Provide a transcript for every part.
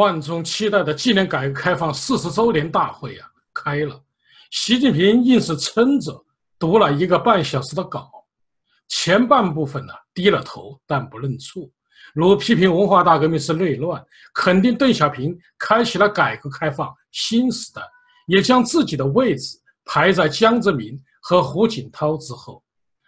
万众期待的纪念改革开放四十周年大会啊开了，习近平硬是撑着读了一个半小时的稿，前半部分呢低了头但不认错，如批评文化大革命是内乱，肯定邓小平开启了改革开放新时代，也将自己的位置排在江泽民和胡锦涛之后，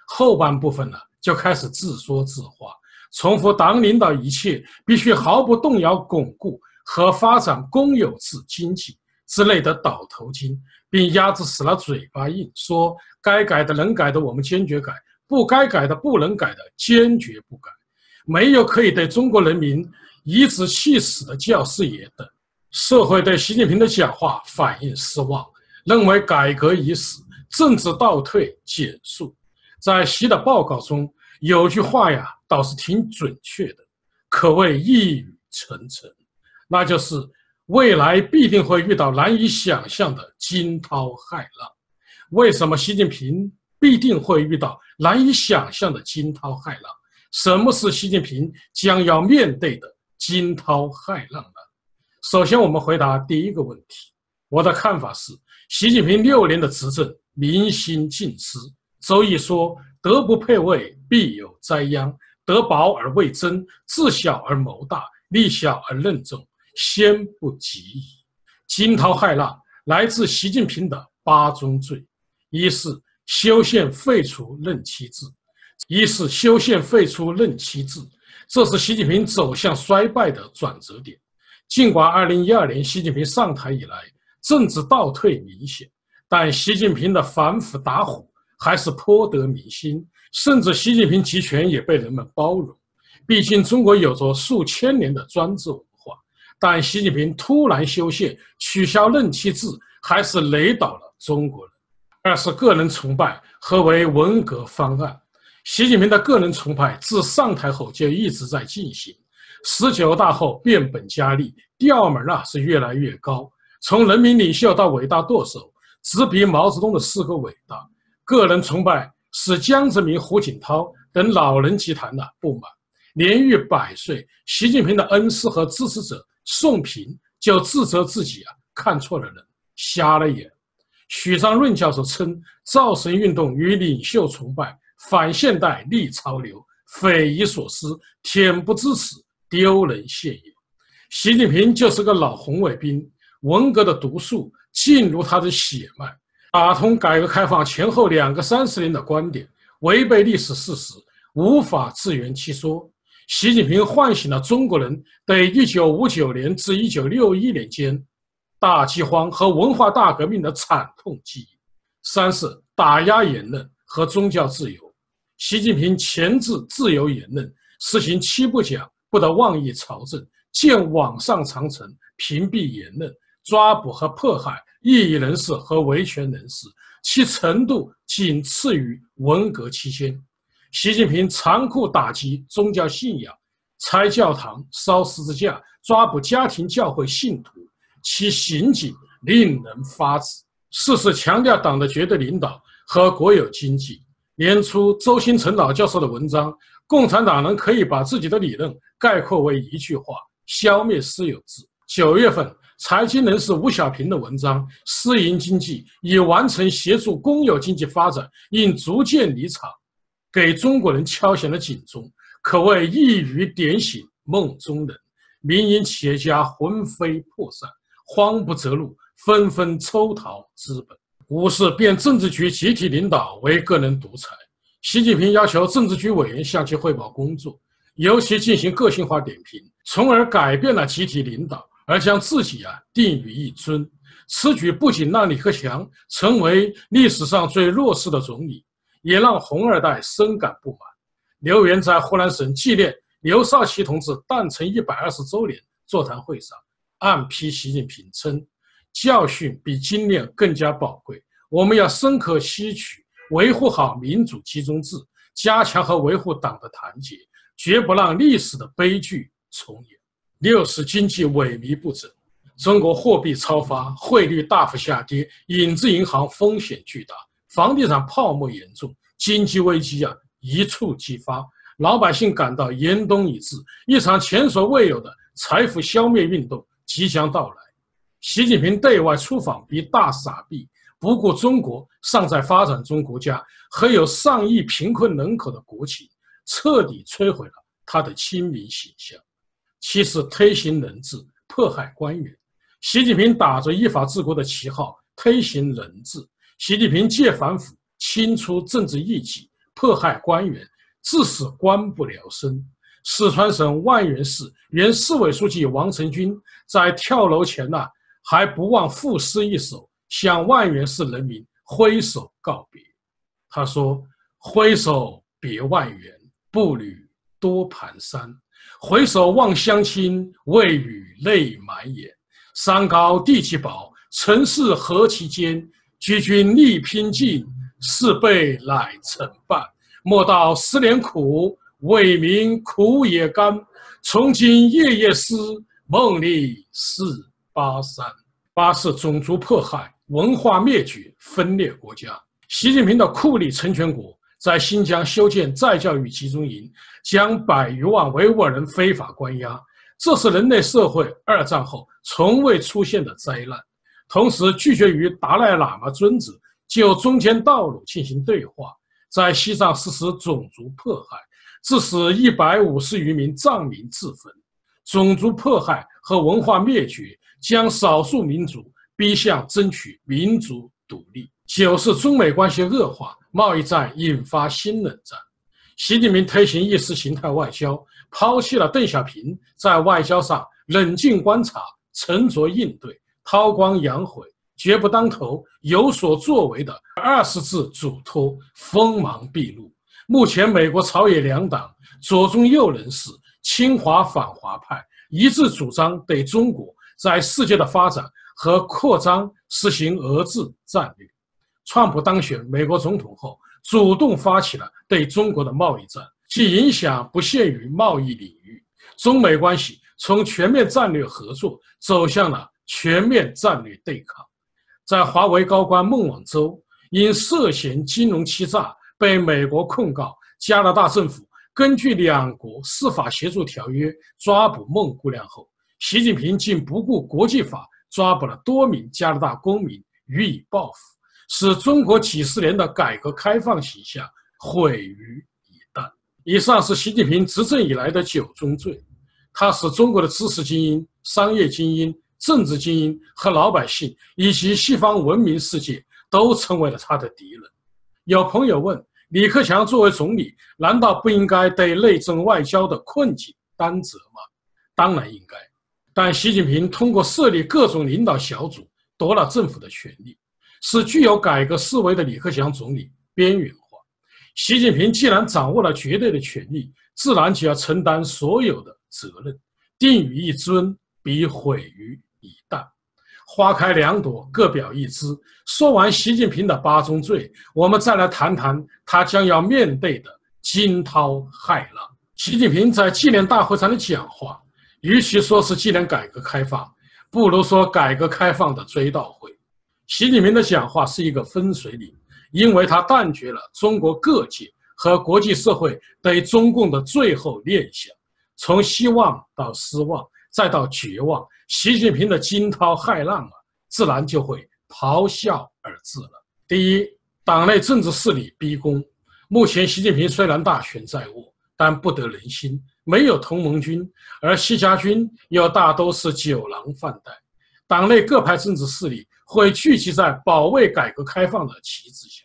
后半部分呢就开始自说自话，重复党领导一切必须毫不动摇巩固。和发展公有制经济之类的倒头金，并压制死了嘴巴硬，说该改的能改的我们坚决改，不该改的不能改的坚决不改，没有可以对中国人民颐指气使的教师爷等。社会对习近平的讲话反应失望，认为改革已死，政治倒退减速。在习的报告中有句话呀，倒是挺准确的，可谓一语成谶。那就是未来必定会遇到难以想象的惊涛骇浪。为什么习近平必定会遇到难以想象的惊涛骇浪？什么是习近平将要面对的惊涛骇浪呢？首先，我们回答第一个问题。我的看法是，习近平六年的执政民心尽失。周易说：“德不配位，必有灾殃；德薄而位增，智小而谋大，力小而任重。”先不急矣。惊涛骇浪来自习近平的八宗罪：一是修宪废除任期制；一是修宪废除任期制，这是习近平走向衰败的转折点。尽管2012年习近平上台以来政治倒退明显，但习近平的反腐打虎还是颇得民心，甚至习近平集权也被人们包容。毕竟中国有着数千年的专制。但习近平突然修宪、取消任期制，还是雷倒了中国人。二是个人崇拜，何为文革方案？习近平的个人崇拜自上台后就一直在进行。十九大后变本加厉，调门啊是越来越高。从人民领袖到伟大舵手，直逼毛泽东的四个伟大。个人崇拜使江泽民、胡锦涛等老人集团的不满。年逾百岁，习近平的恩师和支持者。宋平就自责自己啊，看错了人，瞎了眼。许章润教授称，造神运动与领袖崇拜反现代逆潮流，匪夷所思，恬不知耻，丢人现眼。习近平就是个老红卫兵，文革的毒素进入他的血脉，打通改革开放前后两个三十年的观点，违背历史事实，无法自圆其说。习近平唤醒了中国人对1959年至1961年间大饥荒和文化大革命的惨痛记忆。三是打压言论和宗教自由。习近平钳制自由言论，实行七不讲，不得妄议朝政，建网上长城，屏蔽言论，抓捕和迫害异议人士和维权人士，其程度仅次于文革期间。习近平残酷打击宗教信仰，拆教堂、烧十字架、抓捕家庭教会信徒，其行径令人发指。事事强调党的绝对领导和国有经济。年初，周新成老教授的文章《共产党人可以把自己的理论概括为一句话：消灭私有制》。九月份，财经人士吴小平的文章《私营经济已完成协助公有经济发展，应逐渐离场》。给中国人敲响了警钟，可谓一语点醒梦中人。民营企业家魂飞魄散，慌不择路，纷纷抽逃资本。五是变政治局集体领导为个人独裁。习近平要求政治局委员向其汇报工作，尤其进行个性化点评，从而改变了集体领导，而将自己啊定于一尊。此举不仅让李克强成为历史上最弱势的总理。也让红二代深感不满。刘源在湖南省纪念刘少奇同志诞辰一百二十周年座谈会上暗批习近平称：“教训比经验更加宝贵，我们要深刻吸取，维护好民主集中制，加强和维护党的团结，绝不让历史的悲剧重演。”六是经济萎靡不振，中国货币超发，汇率大幅下跌，影子银行风险巨大。房地产泡沫严重，经济危机啊一触即发，老百姓感到严冬已至，一场前所未有的财富消灭运动即将到来。习近平对外出访比大傻逼，不顾中国尚在发展中国家和有上亿贫困人口的国情，彻底摧毁了他的亲民形象。其次，推行人治，迫害官员。习近平打着依法治国的旗号推行人治。习近平借反腐清除政治异己，迫害官员，致使官不聊生。四川省万源市原市委书记王成军在跳楼前呢。还不忘赋诗一首，向万源市人民挥手告别。他说：“挥手别万源，步履多蹒跚。回首望乡亲，未雨泪满眼。山高地气薄，城市何其艰。举军力拼尽，士辈乃成伴。莫道十年苦，为民苦也甘。从今夜夜思，梦里是。”八三八是种族迫害、文化灭绝、分裂国家。习近平的酷吏陈全国在新疆修建再教育集中营，将百余万维吾尔人非法关押，这是人类社会二战后从未出现的灾难。同时，拒绝与达赖喇嘛尊者就中间道路进行对话，在西藏实施种族迫害，致使一百五十余名藏民自焚。种族迫害和文化灭绝。将少数民族逼向争取民族独立。九是中美关系恶化，贸易战引发新冷战。习近平推行意识形态外交，抛弃了邓小平在外交上冷静观察、沉着应对、韬光养晦、绝不当头、有所作为的二十字嘱托，锋芒毕露。目前，美国朝野两党、左中右人士、亲华反华派一致主张对中国。在世界的发展和扩张实行遏制战略。川普当选美国总统后，主动发起了对中国的贸易战，其影响不限于贸易领域。中美关系从全面战略合作走向了全面战略对抗。在华为高官孟晚舟因涉嫌金融欺诈被美国控告，加拿大政府根据两国司法协助条约抓捕孟姑娘后。习近平竟不顾国际法，抓捕了多名加拿大公民予以报复，使中国几十年的改革开放形象毁于一旦。以上是习近平执政以来的九宗罪，他使中国的知识精英、商业精英、政治精英和老百姓以及西方文明世界都成为了他的敌人。有朋友问：李克强作为总理，难道不应该对内政外交的困境担责吗？当然应该。但习近平通过设立各种领导小组夺了政府的权力，使具有改革思维的李克强总理边缘化。习近平既然掌握了绝对的权力，自然就要承担所有的责任。定于一尊，必毁于一旦。花开两朵，各表一枝。说完习近平的八宗罪，我们再来谈谈他将要面对的惊涛骇浪。习近平在纪念大会上的讲话。与其说是纪念改革开放，不如说改革开放的追悼会。习近平的讲话是一个分水岭，因为他断绝了中国各界和国际社会对中共的最后念想。从希望到失望，再到绝望，习近平的惊涛骇浪啊，自然就会咆哮而至了。第一，党内政治势力逼宫。目前，习近平虽然大权在握，但不得人心。没有同盟军，而西家军又大都是酒囊饭袋，党内各派政治势力会聚集在保卫改革开放的旗帜下，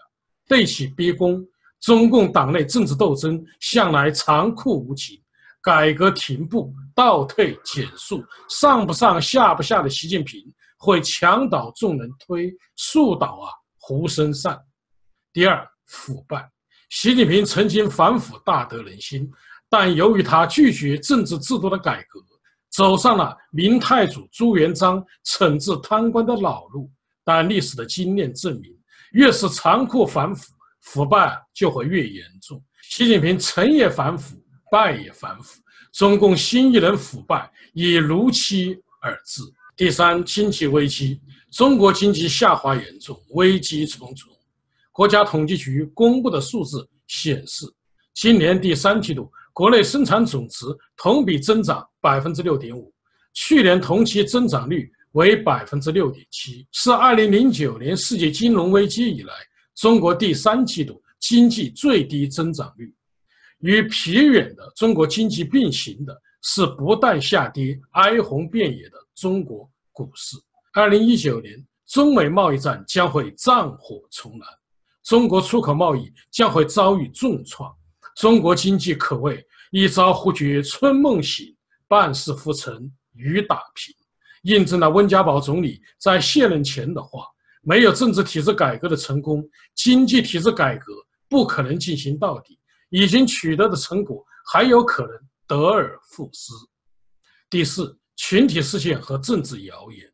对其逼宫。中共党内政治斗争向来残酷无情，改革停步、倒退、减速，上不上下不下的习近平会墙倒众人推，树倒啊猢狲散。第二，腐败。习近平曾经反腐大得人心。但由于他拒绝政治制度的改革，走上了明太祖朱元璋惩治贪官的老路。但历史的经验证明，越是残酷反腐，腐败就会越严重。习近平成也反腐，败也反腐，中共新一轮腐败已如期而至。第三，经济危机，中国经济下滑严重，危机重重。国家统计局公布的数字显示，今年第三季度。国内生产总值同比增长百分之六点五，去年同期增长率为百分之六点七，是二零零九年世界金融危机以来中国第三季度经济最低增长率。与疲软的中国经济并行的是不断下跌、哀鸿遍野的中国股市。二零一九年，中美贸易战将会战火重燃，中国出口贸易将会遭遇重创，中国经济可谓一朝忽觉春梦醒，半世浮沉雨打萍，印证了温家宝总理在卸任前的话：没有政治体制改革的成功，经济体制改革不可能进行到底。已经取得的成果还有可能得而复失。第四，群体事件和政治谣言，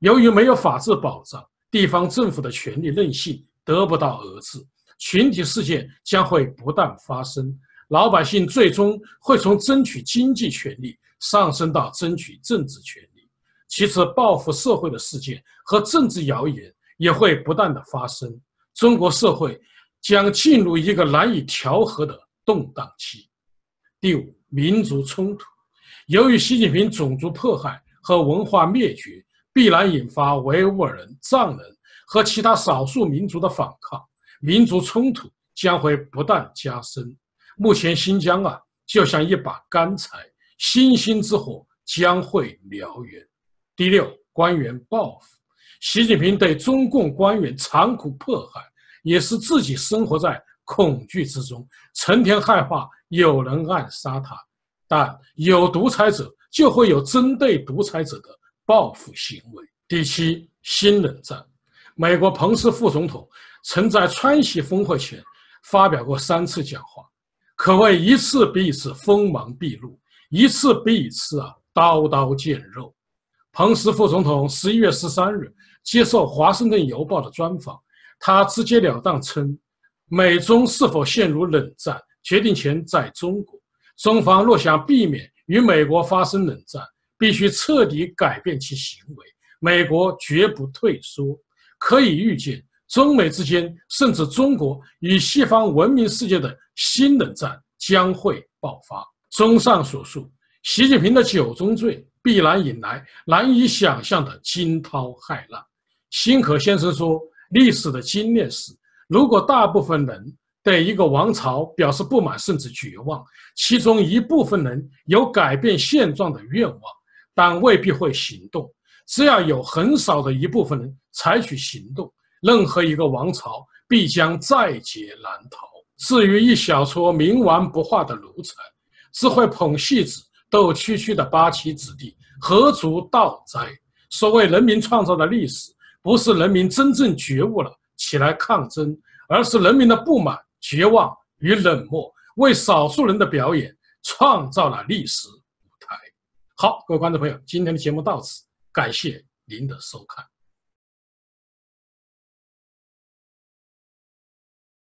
由于没有法治保障，地方政府的权力任性得不到遏制，群体事件将会不断发生，老百姓最终会从争取经济权利上升到争取政治权利。其次，报复社会的事件和政治谣言也会不断的发生，中国社会。将进入一个难以调和的动荡期。第五，民族冲突，由于习近平种族迫害和文化灭绝，必然引发维吾尔人、藏人和其他少数民族的反抗，民族冲突将会不断加深。目前新疆啊，就像一把干柴，星星之火将会燎原。第六，官员报复，习近平对中共官员残酷迫害。也是自己生活在恐惧之中，成天害怕有人暗杀他。但有独裁者，就会有针对独裁者的报复行为。第七，新冷战。美国彭斯副总统曾在川西峰会前发表过三次讲话，可谓一次比一次锋芒毕露，一次比一次啊刀刀见肉。彭斯副总统十一月十三日接受《华盛顿邮报》的专访。他直截了当称，美中是否陷入冷战，决定权在中国。中方若想避免与美国发生冷战，必须彻底改变其行为。美国绝不退缩。可以预见，中美之间，甚至中国与西方文明世界的新冷战将会爆发。综上所述，习近平的九宗罪必然引来难以想象的惊涛骇浪。辛可先生说。历史的经验是，如果大部分人对一个王朝表示不满甚至绝望，其中一部分人有改变现状的愿望，但未必会行动。只要有很少的一部分人采取行动，任何一个王朝必将在劫难逃。至于一小撮冥顽不化的奴才，只会捧戏子、斗蛐蛐的八旗子弟，何足道哉？所谓人民创造的历史。不是人民真正觉悟了起来抗争，而是人民的不满、绝望与冷漠为少数人的表演创造了历史舞台。好，各位观众朋友，今天的节目到此，感谢您的收看。